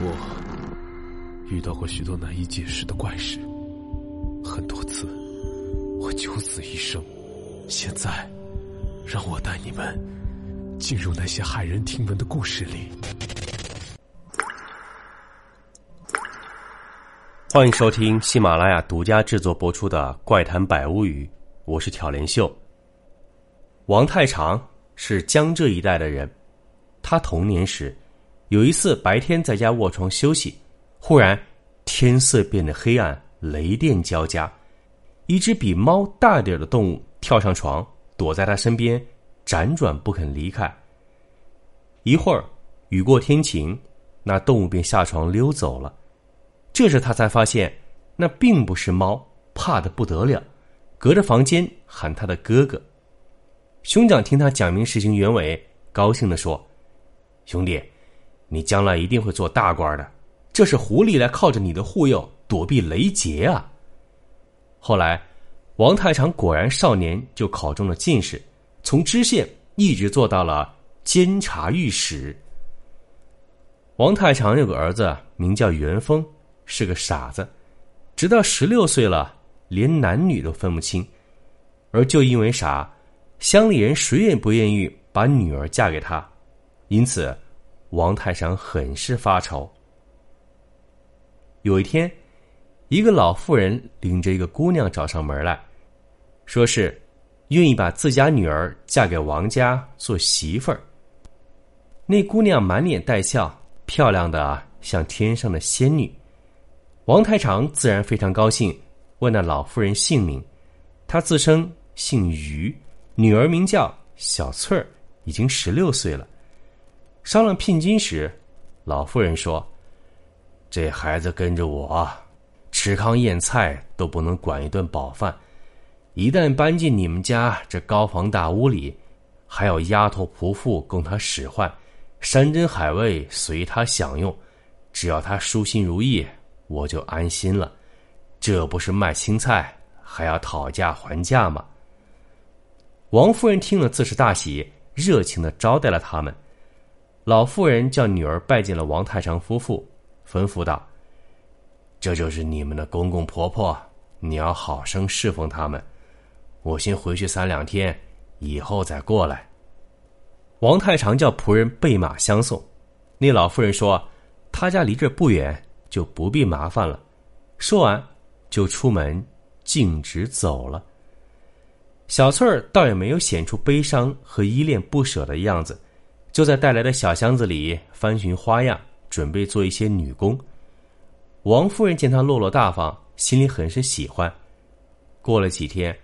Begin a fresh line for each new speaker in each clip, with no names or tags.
我遇到过许多难以解释的怪事，很多次我九死一生。现在，让我带你们进入那些骇人听闻的故事里。
欢迎收听喜马拉雅独家制作播出的《怪谈百物语》，我是挑帘秀。王太长是江浙一带的人，他童年时有一次白天在家卧床休息，忽然天色变得黑暗，雷电交加，一只比猫大点的动物跳上床，躲在他身边，辗转不肯离开。一会儿雨过天晴，那动物便下床溜走了。这时他才发现，那并不是猫，怕的不得了，隔着房间喊他的哥哥。兄长听他讲明事情原委，高兴的说：“兄弟，你将来一定会做大官的。这是狐狸来靠着你的护佑躲避雷劫啊。”后来，王太长果然少年就考中了进士，从知县一直做到了监察御史。王太长有个儿子，名叫元丰。是个傻子，直到十六岁了，连男女都分不清，而就因为傻，乡里人谁也不愿意把女儿嫁给他，因此，王太长很是发愁。有一天，一个老妇人领着一个姑娘找上门来，说是愿意把自家女儿嫁给王家做媳妇儿。那姑娘满脸带笑，漂亮的像天上的仙女。王太长自然非常高兴，问那老妇人姓名。她自称姓于，女儿名叫小翠儿，已经十六岁了。商量聘金时，老妇人说：“这孩子跟着我，吃糠咽菜都不能管一顿饱饭。一旦搬进你们家这高房大屋里，还有丫头仆妇供他使唤，山珍海味随他享用，只要他舒心如意。”我就安心了，这不是卖青菜还要讨价还价吗？王夫人听了自是大喜，热情的招待了他们。老妇人叫女儿拜见了王太常夫妇，吩咐道：“这就是你们的公公婆婆，你要好生侍奉他们。我先回去三两天，以后再过来。”王太常叫仆人备马相送。那老妇人说：“他家离这不远。”就不必麻烦了。说完，就出门径直走了。小翠儿倒也没有显出悲伤和依恋不舍的样子，就在带来的小箱子里翻寻花样，准备做一些女工。王夫人见她落落大方，心里很是喜欢。过了几天，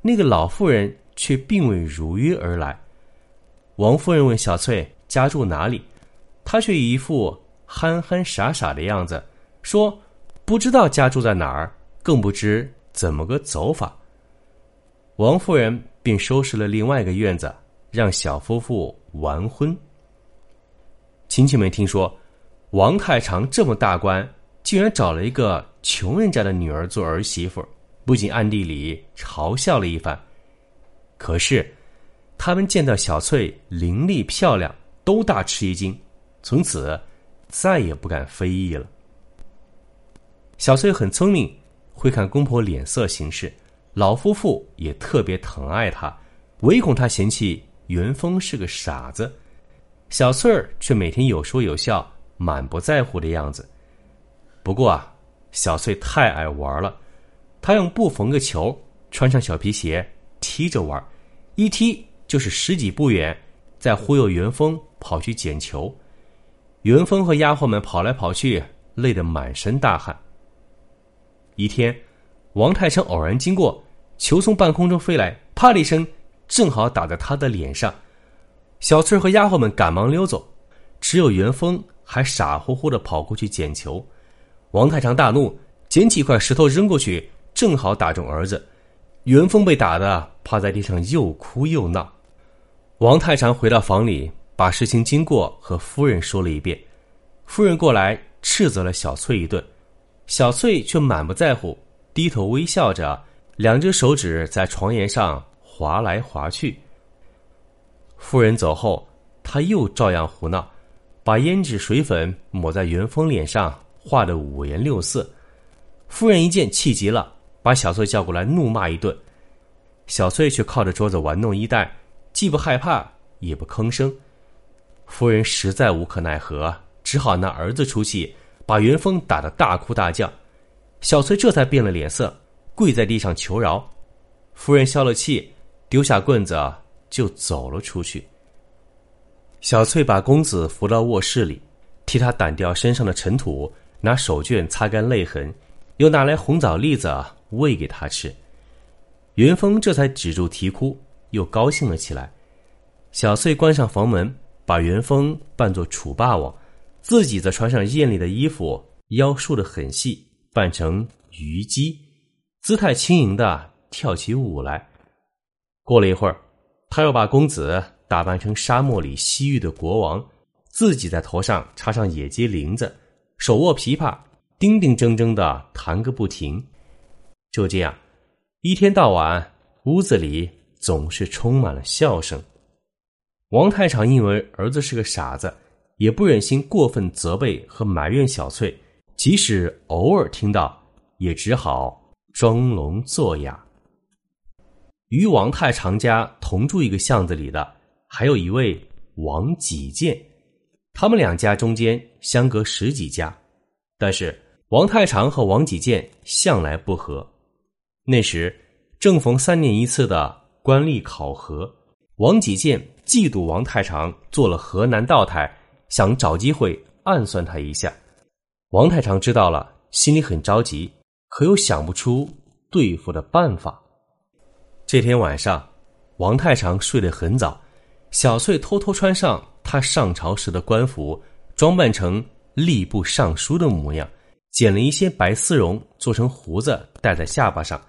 那个老妇人却并未如约而来。王夫人问小翠家住哪里，她却一副憨憨傻傻的样子。说：“不知道家住在哪儿，更不知怎么个走法。”王夫人便收拾了另外一个院子，让小夫妇完婚。亲戚们听说王太长这么大官，竟然找了一个穷人家的女儿做儿媳妇，不仅暗地里嘲笑了一番。可是，他们见到小翠伶俐漂亮，都大吃一惊，从此再也不敢非议了。小翠很聪明，会看公婆脸色行事，老夫妇也特别疼爱她，唯恐她嫌弃元丰是个傻子。小翠儿却每天有说有笑，满不在乎的样子。不过啊，小翠太爱玩了，她用布缝个球，穿上小皮鞋，踢着玩，一踢就是十几步远，再忽悠元丰跑去捡球。元丰和丫鬟们跑来跑去，累得满身大汗。一天，王太成偶然经过，球从半空中飞来，啪的一声，正好打在他的脸上。小翠和丫鬟们赶忙溜走，只有元丰还傻乎乎的跑过去捡球。王太长大怒，捡起一块石头扔过去，正好打中儿子。元丰被打的趴在地上，又哭又闹。王太长回到房里，把事情经过和夫人说了一遍。夫人过来斥责了小翠一顿。小翠却满不在乎，低头微笑着，两只手指在床沿上划来划去。夫人走后，他又照样胡闹，把胭脂水粉抹在元丰脸上，画的五颜六色。夫人一见气急了，把小翠叫过来怒骂一顿。小翠却靠着桌子玩弄衣带，既不害怕，也不吭声。夫人实在无可奈何，只好拿儿子出气，把元丰打得大哭大叫。小翠这才变了脸色，跪在地上求饶。夫人消了气，丢下棍子就走了出去。小翠把公子扶到卧室里，替他掸掉身上的尘土，拿手绢擦干泪痕，又拿来红枣栗子喂给他吃。元丰这才止住啼哭，又高兴了起来。小翠关上房门，把元丰扮作楚霸王，自己则穿上艳丽的衣服，腰束得很细，扮成虞姬，姿态轻盈的跳起舞来。过了一会儿，他又把公子打扮成沙漠里西域的国王，自己在头上插上野鸡翎子，手握琵琶，叮叮铮铮的弹个不停。就这样。一天到晚，屋子里总是充满了笑声。王太常因为儿子是个傻子，也不忍心过分责备和埋怨小翠，即使偶尔听到，也只好装聋作哑。与王太常家同住一个巷子里的，还有一位王己建，他们两家中间相隔十几家，但是王太常和王己建向来不和。那时正逢三年一次的官吏考核，王己建嫉妒王太常做了河南道台，想找机会暗算他一下。王太常知道了，心里很着急，可又想不出对付的办法。这天晚上，王太常睡得很早，小翠偷偷穿上他上朝时的官服，装扮成吏部尚书的模样，剪了一些白丝绒做成胡子戴在下巴上。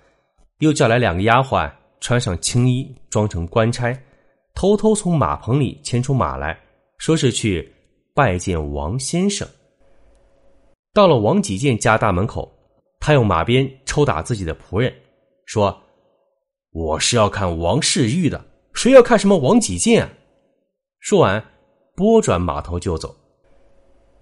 又叫来两个丫鬟，穿上青衣，装成官差，偷偷从马棚里牵出马来，说是去拜见王先生。到了王己建家大门口，他用马鞭抽打自己的仆人，说：“我是要看王世玉的，谁要看什么王己建？”说完，拨转马头就走。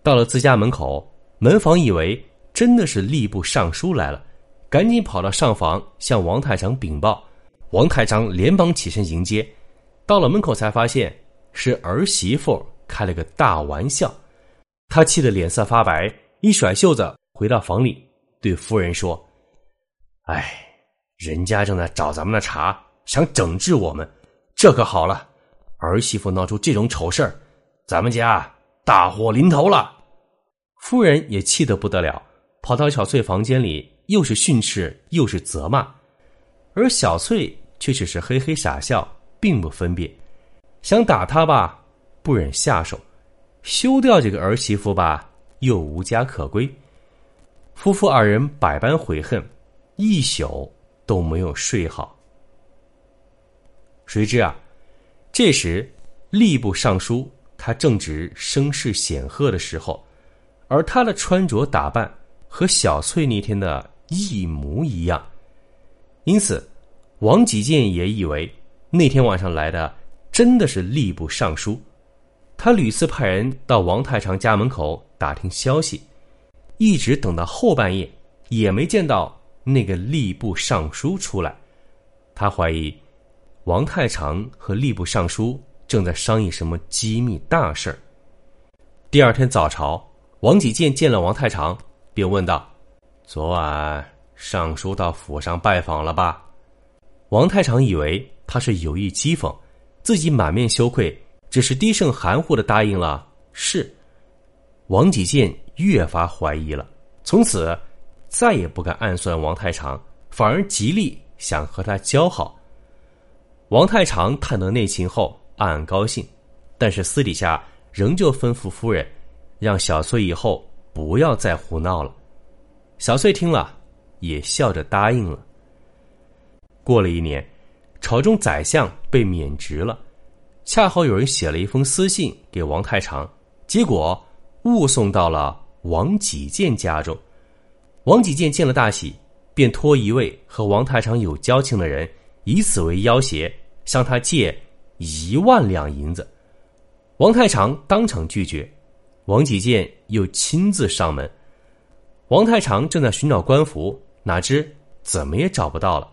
到了自家门口，门房以为真的是吏部尚书来了。赶紧跑到上房向王太常禀报，王太常连忙起身迎接，到了门口才发现是儿媳妇开了个大玩笑，他气得脸色发白，一甩袖子回到房里，对夫人说：“哎，人家正在找咱们的茬，想整治我们，这可好了，儿媳妇闹出这种丑事儿，咱们家大祸临头了。”夫人也气得不得了，跑到小翠房间里。又是训斥，又是责骂，而小翠却只是嘿嘿傻笑，并不分辨。想打他吧，不忍下手；休掉这个儿媳妇吧，又无家可归。夫妇二人百般悔恨，一宿都没有睡好。谁知啊，这时吏部尚书他正值声势显赫的时候，而他的穿着打扮和小翠那天的。一模一样，因此，王吉建也以为那天晚上来的真的是吏部尚书。他屡次派人到王太常家门口打听消息，一直等到后半夜，也没见到那个吏部尚书出来。他怀疑王太常和吏部尚书正在商议什么机密大事儿。第二天早朝，王己建见了王太常，便问道。昨晚尚书到府上拜访了吧？王太常以为他是有意讥讽，自己满面羞愧，只是低声含糊的答应了是。王己建越发怀疑了，从此再也不敢暗算王太常，反而极力想和他交好。王太常探得内情后，暗暗高兴，但是私底下仍旧吩咐夫人，让小翠以后不要再胡闹了。小翠听了，也笑着答应了。过了一年，朝中宰相被免职了，恰好有人写了一封私信给王太常，结果误送到了王己建家中。王己建见了大喜，便托一位和王太常有交情的人，以此为要挟，向他借一万两银子。王太常当场拒绝，王启建又亲自上门。王太常正在寻找官服，哪知怎么也找不到了。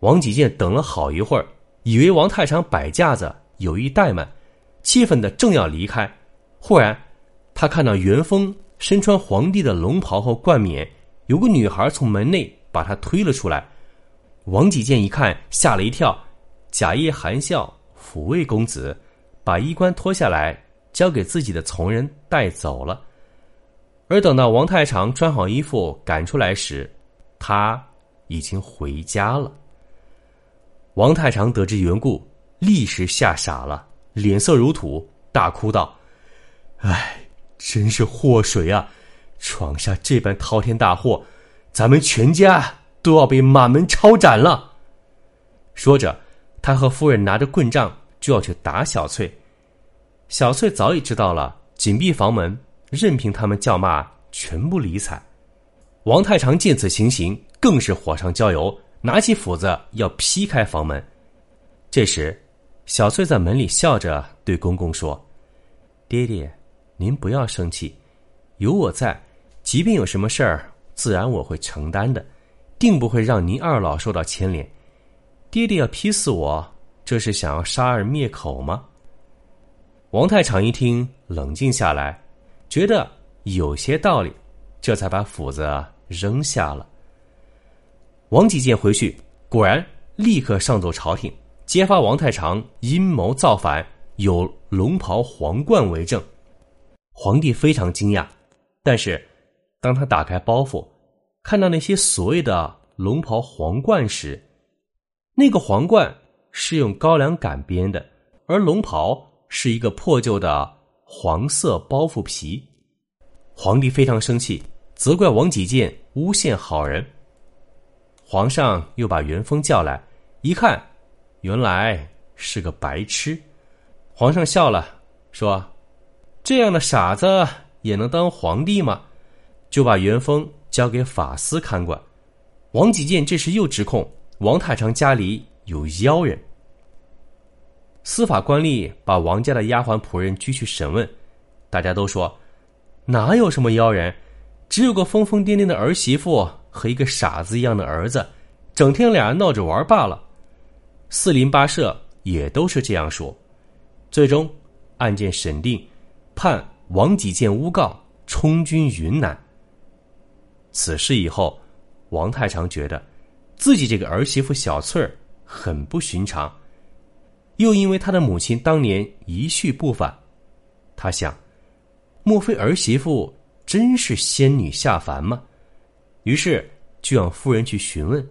王启建等了好一会儿，以为王太常摆架子有意怠慢，气愤的正要离开，忽然他看到元丰身穿皇帝的龙袍和冠冕，有个女孩从门内把他推了出来。王启建一看，吓了一跳，假意含笑抚慰公子，把衣冠脱下来交给自己的从人带走了。而等到王太常穿好衣服赶出来时，他已经回家了。王太常得知缘故，立时吓傻了，脸色如土，大哭道：“哎，真是祸水啊！闯下这般滔天大祸，咱们全家都要被满门抄斩了。”说着，他和夫人拿着棍杖就要去打小翠。小翠早已知道了，紧闭房门，任凭他们叫骂，全不理睬。王太常见此情形，更是火上浇油。拿起斧子要劈开房门，这时，小翠在门里笑着对公公说：“爹爹，您不要生气，有我在，即便有什么事儿，自然我会承担的，定不会让您二老受到牵连。爹爹要劈死我，这是想要杀儿灭口吗？”王太常一听，冷静下来，觉得有些道理，这才把斧子扔下了。王继建回去，果然立刻上奏朝廷，揭发王太常阴谋造反，有龙袍皇冠为证。皇帝非常惊讶，但是当他打开包袱，看到那些所谓的龙袍皇冠时，那个皇冠是用高粱杆编的，而龙袍是一个破旧的黄色包袱皮。皇帝非常生气，责怪王启建诬陷好人。皇上又把元丰叫来，一看，原来是个白痴。皇上笑了，说：“这样的傻子也能当皇帝吗？”就把元丰交给法司看管。王启建这时又指控王太常家里有妖人。司法官吏把王家的丫鬟仆人拘去审问，大家都说：“哪有什么妖人，只有个疯疯癫癫的儿媳妇。”和一个傻子一样的儿子，整天俩人闹着玩罢了。四邻八舍也都是这样说。最终案件审定，判王启建诬告，充军云南。此事以后，王太常觉得自己这个儿媳妇小翠儿很不寻常，又因为他的母亲当年一去不返，他想，莫非儿媳妇真是仙女下凡吗？于是就让夫人去询问，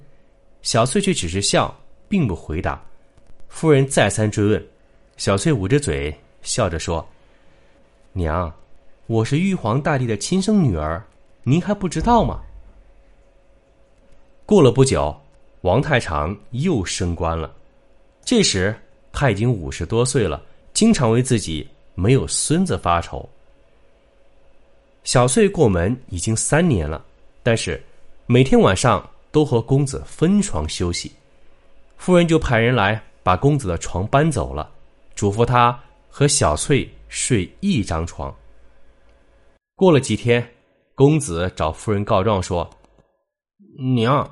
小翠却只是笑，并不回答。夫人再三追问，小翠捂着嘴笑着说：“娘，我是玉皇大帝的亲生女儿，您还不知道吗？”过了不久，王太常又升官了。这时他已经五十多岁了，经常为自己没有孙子发愁。小翠过门已经三年了。但是，每天晚上都和公子分床休息，夫人就派人来把公子的床搬走了，嘱咐他和小翠睡一张床。过了几天，公子找夫人告状说：“娘，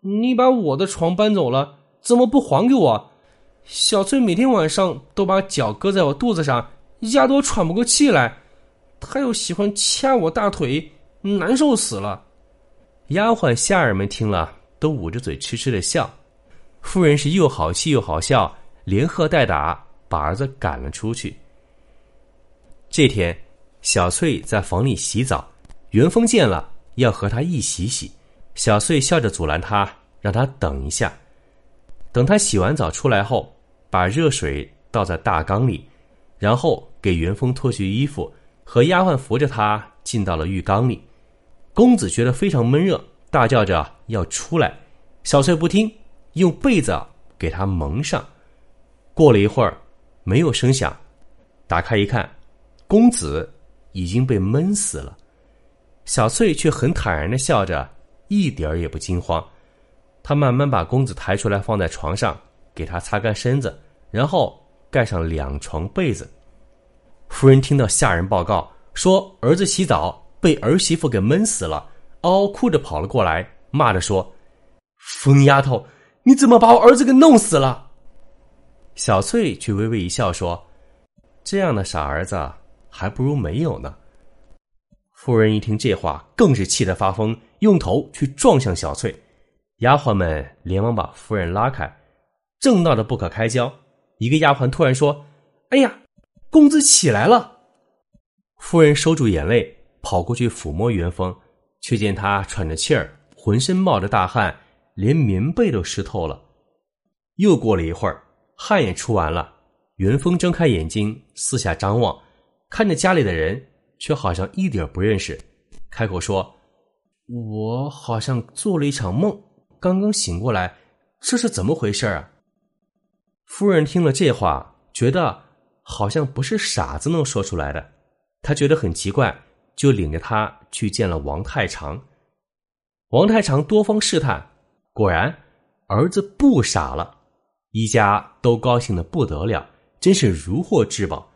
你把我的床搬走了，怎么不还给我？小翠每天晚上都把脚搁在我肚子上，压得我喘不过气来，她又喜欢掐我大腿，难受死了。”丫鬟下人们听了，都捂着嘴痴痴的笑。夫人是又好气又好笑，连喝带打，把儿子赶了出去。这天，小翠在房里洗澡，元丰见了，要和她一起洗。小翠笑着阻拦他，让他等一下。等他洗完澡出来后，把热水倒在大缸里，然后给元丰脱去衣服，和丫鬟扶着他进到了浴缸里。公子觉得非常闷热，大叫着要出来。小翠不听，用被子给他蒙上。过了一会儿，没有声响，打开一看，公子已经被闷死了。小翠却很坦然的笑着，一点儿也不惊慌。她慢慢把公子抬出来，放在床上，给他擦干身子，然后盖上两床被子。夫人听到下人报告，说儿子洗澡被儿媳妇给闷死了，嗷嗷哭着跑了过来，骂着说：“疯丫头，你怎么把我儿子给弄死了？”小翠却微微一笑说：“这样的傻儿子还不如没有呢。”夫人一听这话，更是气得发疯，用头去撞向小翠。丫鬟们连忙把夫人拉开，正闹得不可开交。一个丫鬟突然说：“哎呀，公子起来了！”夫人收住眼泪，跑过去抚摸元丰，却见他喘着气儿，浑身冒着大汗，连棉被都湿透了。又过了一会儿，汗也出完了，元丰睁开眼睛，四下张望，看着家里的人，却好像一点不认识，开口说：“我好像做了一场梦，刚刚醒过来，这是怎么回事啊？”夫人听了这话，觉得好像不是傻子能说出来的，她觉得很奇怪，就领着他去见了王太常。王太常多方试探，果然儿子不傻了，一家都高兴的不得了，真是如获至宝。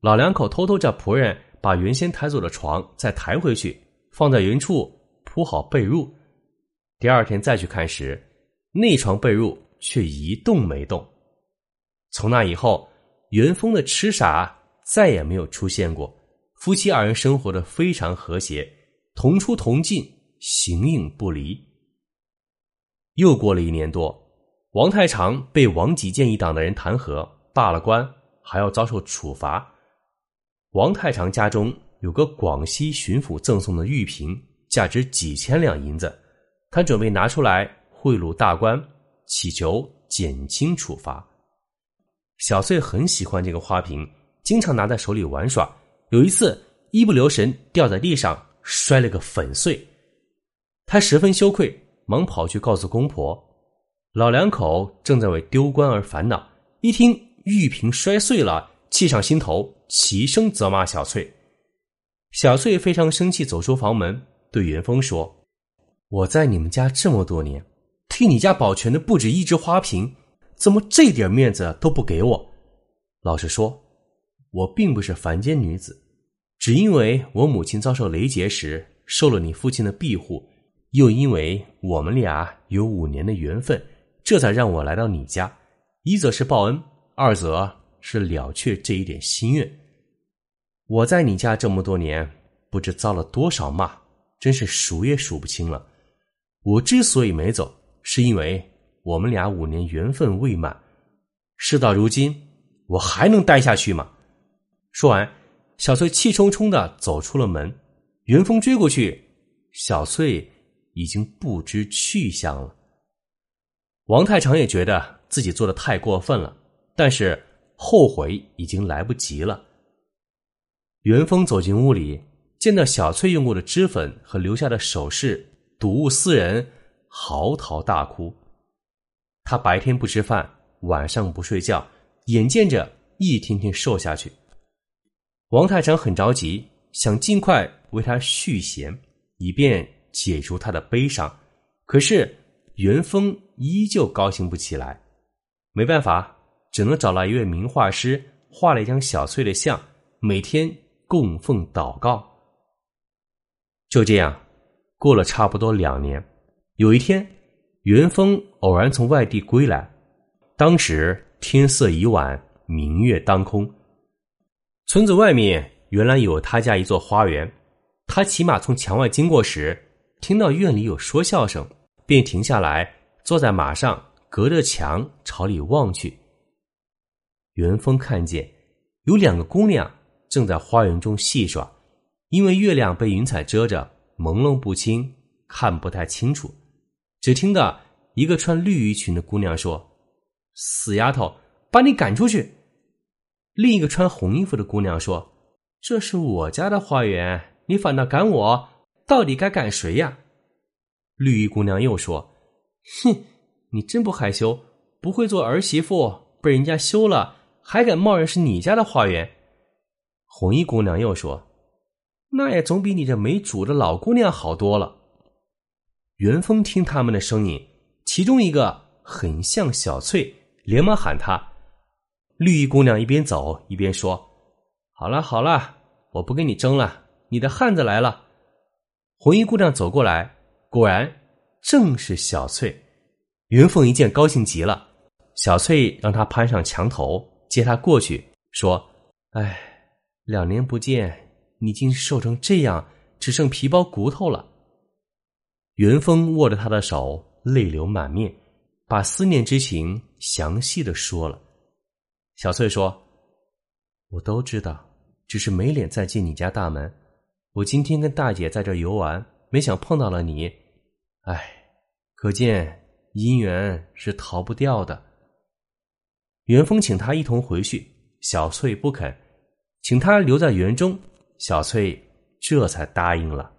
老两口偷偷叫仆人把原先抬走的床再抬回去，放在原处铺好被褥。第二天再去看时，那床被褥却一动没动。从那以后，元丰的痴傻再也没有出现过。夫妻二人生活的非常和谐，同出同进，形影不离。又过了一年多，王太常被王吉建一党的人弹劾，罢了官，还要遭受处罚。王太常家中有个广西巡抚赠送的玉瓶，价值几千两银子，他准备拿出来贿赂大官，祈求减轻处罚。小翠很喜欢这个花瓶，经常拿在手里玩耍。有一次，一不留神掉在地上，摔了个粉碎。她十分羞愧，忙跑去告诉公婆。老两口正在为丢官而烦恼，一听玉瓶摔碎了，气上心头，齐声责骂小翠。小翠非常生气，走出房门，对元丰说：“我在你们家这么多年，替你家保全的不止一只花瓶。”怎么这点面子都不给我？老实说，我并不是凡间女子，只因为我母亲遭受雷劫时受了你父亲的庇护，又因为我们俩有五年的缘分，这才让我来到你家。一则是报恩，二则是了却这一点心愿。我在你家这么多年，不知遭了多少骂，真是数也数不清了。我之所以没走，是因为。我们俩五年缘分未满，事到如今，我还能待下去吗？说完，小翠气冲冲的走出了门。元丰追过去，小翠已经不知去向了。王太常也觉得自己做的太过分了，但是后悔已经来不及了。元丰走进屋里，见到小翠用过的脂粉和留下的首饰，睹物思人，嚎啕大哭。他白天不吃饭，晚上不睡觉，眼见着一天天瘦下去。王太常很着急，想尽快为他续弦，以便解除他的悲伤。可是元丰依旧高兴不起来，没办法，只能找来一位名画师，画了一张小翠的像，每天供奉祷告。就这样，过了差不多两年，有一天。元丰偶然从外地归来，当时天色已晚，明月当空。村子外面原来有他家一座花园，他骑马从墙外经过时，听到院里有说笑声，便停下来，坐在马上，隔着墙朝里望去。元丰看见有两个姑娘正在花园中戏耍，因为月亮被云彩遮着，朦胧不清，看不太清楚。只听到一个穿绿衣裙的姑娘说：“死丫头，把你赶出去！”另一个穿红衣服的姑娘说：“这是我家的花园，你反倒赶我，到底该赶谁呀？”绿衣姑娘又说：“哼，你真不害羞，不会做儿媳妇，被人家休了，还敢冒然是你家的花园？”红衣姑娘又说：“那也总比你这没主的老姑娘好多了。”元丰听他们的声音，其中一个很像小翠，连忙喊她。绿衣姑娘一边走一边说：“好了好了，我不跟你争了，你的汉子来了。红衣姑娘走过来，果然正是小翠。云凤一见，高兴极了。小翠让她攀上墙头，接她过去，说：“哎，两年不见，你竟瘦成这样，只剩皮包骨头了。”云峰握着她的手，泪流满面，把思念之情详细的说了。小翠说：“我都知道，只是没脸再进你家大门。我今天跟大姐在这游玩，没想碰到了你。哎，可见……”姻缘是逃不掉的。元丰请他一同回去，小翠不肯，请他留在园中，小翠这才答应了。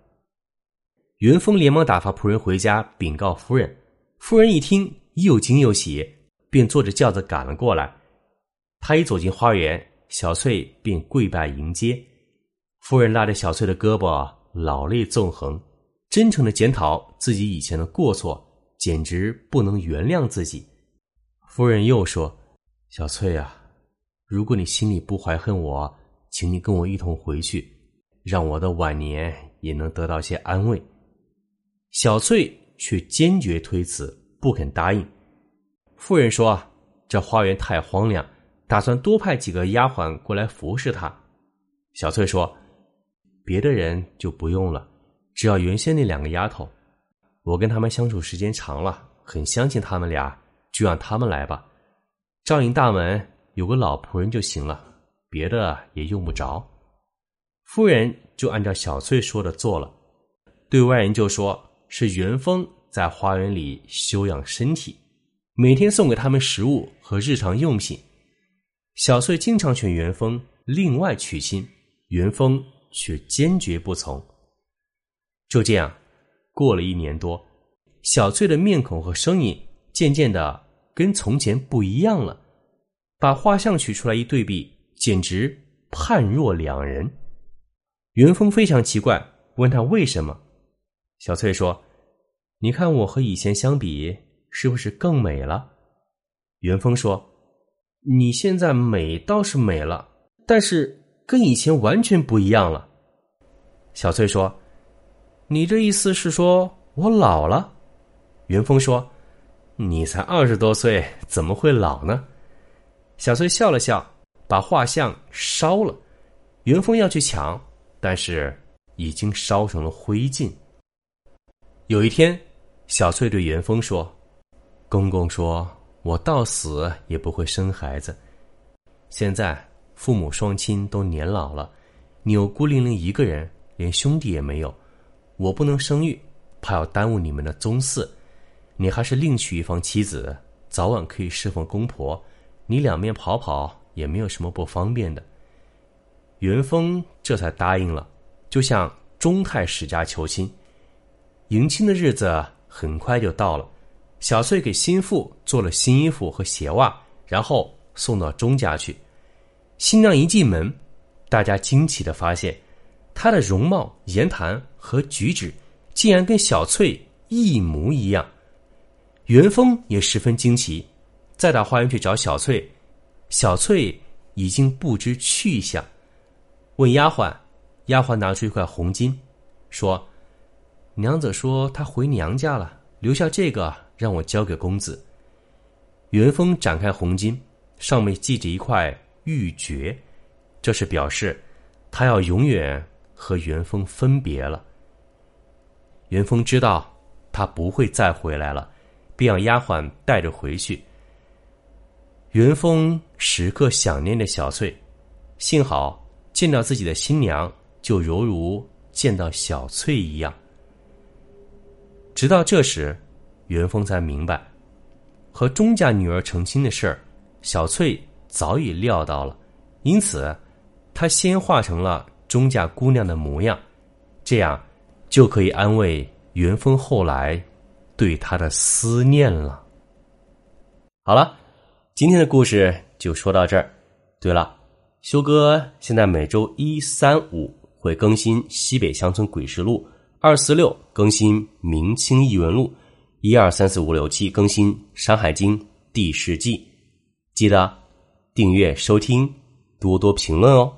元丰连忙打发仆人回家禀告夫人，夫人一听又惊又喜，便坐着轿子赶了过来。他一走进花园，小翠便跪拜迎接。夫人拉着小翠的胳膊，老泪纵横，真诚的检讨自己以前的过错。简直不能原谅自己。夫人又说：“小翠啊，如果你心里不怀恨我，请你跟我一同回去，让我的晚年也能得到些安慰。”小翠却坚决推辞，不肯答应。夫人说：“这花园太荒凉，打算多派几个丫鬟过来服侍他。”小翠说：“别的人就不用了，只要原先那两个丫头。”我跟他们相处时间长了，很相信他们俩，就让他们来吧。照应大门有个老仆人就行了，别的也用不着。夫人就按照小翠说的做了，对外人就说是元丰在花园里休养身体，每天送给他们食物和日常用品。小翠经常劝元丰另外娶亲，元丰却坚决不从。就这样。过了一年多，小翠的面孔和声音渐渐的跟从前不一样了。把画像取出来一对比，简直判若两人。元丰非常奇怪，问他为什么。小翠说：“你看我和以前相比，是不是更美了？”元丰说：“你现在美倒是美了，但是跟以前完全不一样了。”小翠说。你这意思是说我老了？元丰说：“你才二十多岁，怎么会老呢？”小翠笑了笑，把画像烧了。元丰要去抢，但是已经烧成了灰烬。有一天，小翠对元丰说：“公公说我到死也不会生孩子。现在父母双亲都年老了，你又孤零零一个人，连兄弟也没有。”我不能生育，怕要耽误你们的宗嗣，你还是另娶一方妻子，早晚可以侍奉公婆。你两面跑跑也没有什么不方便的。元丰这才答应了，就向钟太史家求亲。迎亲的日子很快就到了，小翠给新妇做了新衣服和鞋袜，然后送到钟家去。新娘一进门，大家惊奇的发现。她的容貌、言谈和举止，竟然跟小翠一模一样。元丰也十分惊奇，再到花园去找小翠，小翠已经不知去向。问丫鬟，丫鬟拿出一块红巾，说：“娘子说她回娘家了，留下这个让我交给公子。”元丰展开红巾，上面系着一块玉珏，这是表示他要永远。和元丰分别了。元丰知道他不会再回来了，便让丫鬟带着回去。元丰时刻想念着小翠，幸好见到自己的新娘，就犹如见到小翠一样。直到这时，元丰才明白，和钟家女儿成亲的事儿，小翠早已料到了，因此他先化成了。钟家姑娘的模样，这样就可以安慰元丰后来对他的思念了。好了，今天的故事就说到这儿。对了，修哥现在每周一、三、五会更新《西北乡村鬼事录》，二、四、六更新《明清异闻录》，一二三四五六七更新《山海经》第十季。记得订阅收听，多多评论哦。